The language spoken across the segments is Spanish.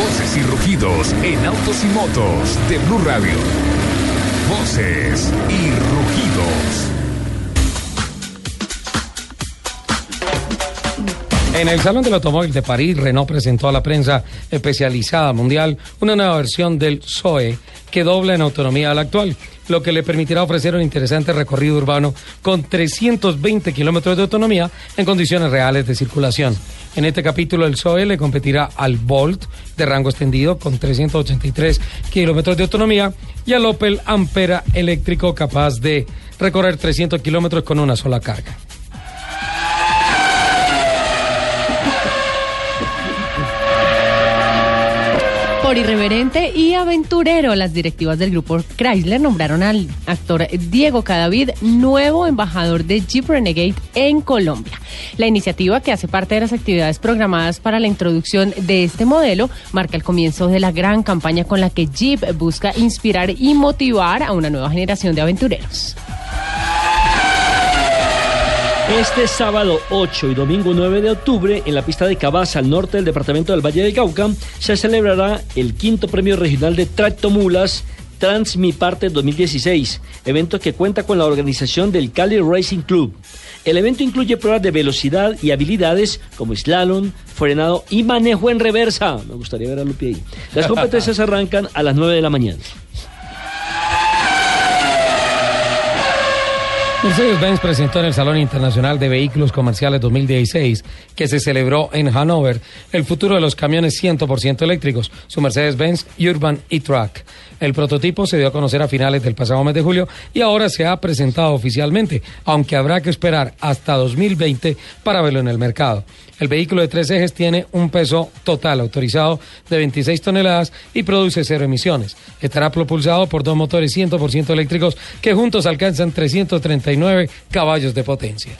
Voces y rugidos en autos y motos de Blue Radio. Voces y rugidos. En el Salón del Automóvil de París, Renault presentó a la prensa especializada mundial una nueva versión del Zoe que dobla en autonomía al actual, lo que le permitirá ofrecer un interesante recorrido urbano con 320 kilómetros de autonomía en condiciones reales de circulación. En este capítulo, el Zoe le competirá al Bolt de rango extendido con 383 kilómetros de autonomía y al Opel Ampera eléctrico capaz de recorrer 300 kilómetros con una sola carga. Irreverente y aventurero, las directivas del grupo Chrysler nombraron al actor Diego Cadavid nuevo embajador de Jeep Renegade en Colombia. La iniciativa, que hace parte de las actividades programadas para la introducción de este modelo, marca el comienzo de la gran campaña con la que Jeep busca inspirar y motivar a una nueva generación de aventureros. Este sábado 8 y domingo 9 de octubre, en la pista de Cabaza, al norte del departamento del Valle del Cauca, se celebrará el quinto premio regional de tractomulas Transmiparte 2016, evento que cuenta con la organización del Cali Racing Club. El evento incluye pruebas de velocidad y habilidades como slalom, frenado y manejo en reversa. Me gustaría ver a Lupi ahí. Las competencias arrancan a las 9 de la mañana. Mercedes-Benz presentó en el Salón Internacional de Vehículos Comerciales 2016, que se celebró en Hannover, el futuro de los camiones 100% eléctricos, su Mercedes-Benz Urban e-Truck. El prototipo se dio a conocer a finales del pasado mes de julio y ahora se ha presentado oficialmente, aunque habrá que esperar hasta 2020 para verlo en el mercado. El vehículo de tres ejes tiene un peso total autorizado de 26 toneladas y produce cero emisiones. Estará propulsado por dos motores 100% eléctricos que juntos alcanzan 339 caballos de potencia.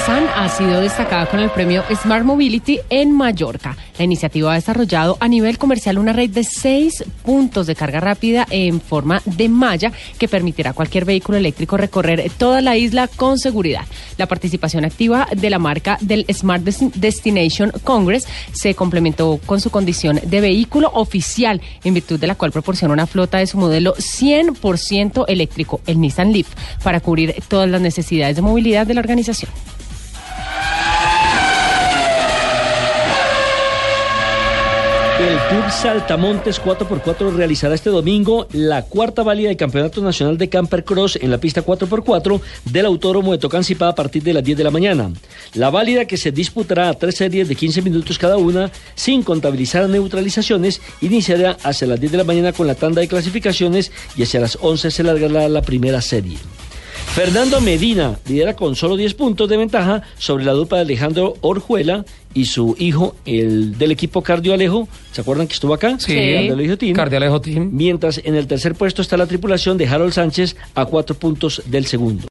Nissan ha sido destacada con el premio Smart Mobility en Mallorca. La iniciativa ha desarrollado a nivel comercial una red de seis puntos de carga rápida en forma de malla que permitirá a cualquier vehículo eléctrico recorrer toda la isla con seguridad. La participación activa de la marca del Smart Destination Congress se complementó con su condición de vehículo oficial, en virtud de la cual proporciona una flota de su modelo 100% eléctrico, el Nissan Leaf, para cubrir todas las necesidades de movilidad de la organización. El Club Saltamontes 4x4 realizará este domingo la cuarta válida del Campeonato Nacional de Camper Cross en la pista 4x4 del Autódromo de Tocancipá a partir de las 10 de la mañana. La válida que se disputará a tres series de 15 minutos cada una, sin contabilizar neutralizaciones, iniciará hacia las 10 de la mañana con la tanda de clasificaciones y hacia las 11 se largará la primera serie. Fernando Medina lidera con solo 10 puntos de ventaja sobre la dupla de Alejandro Orjuela y su hijo, el del equipo Cardio ¿Se acuerdan que estuvo acá? Sí. Team. Cardialejo Team. Mientras en el tercer puesto está la tripulación de Harold Sánchez a cuatro puntos del segundo.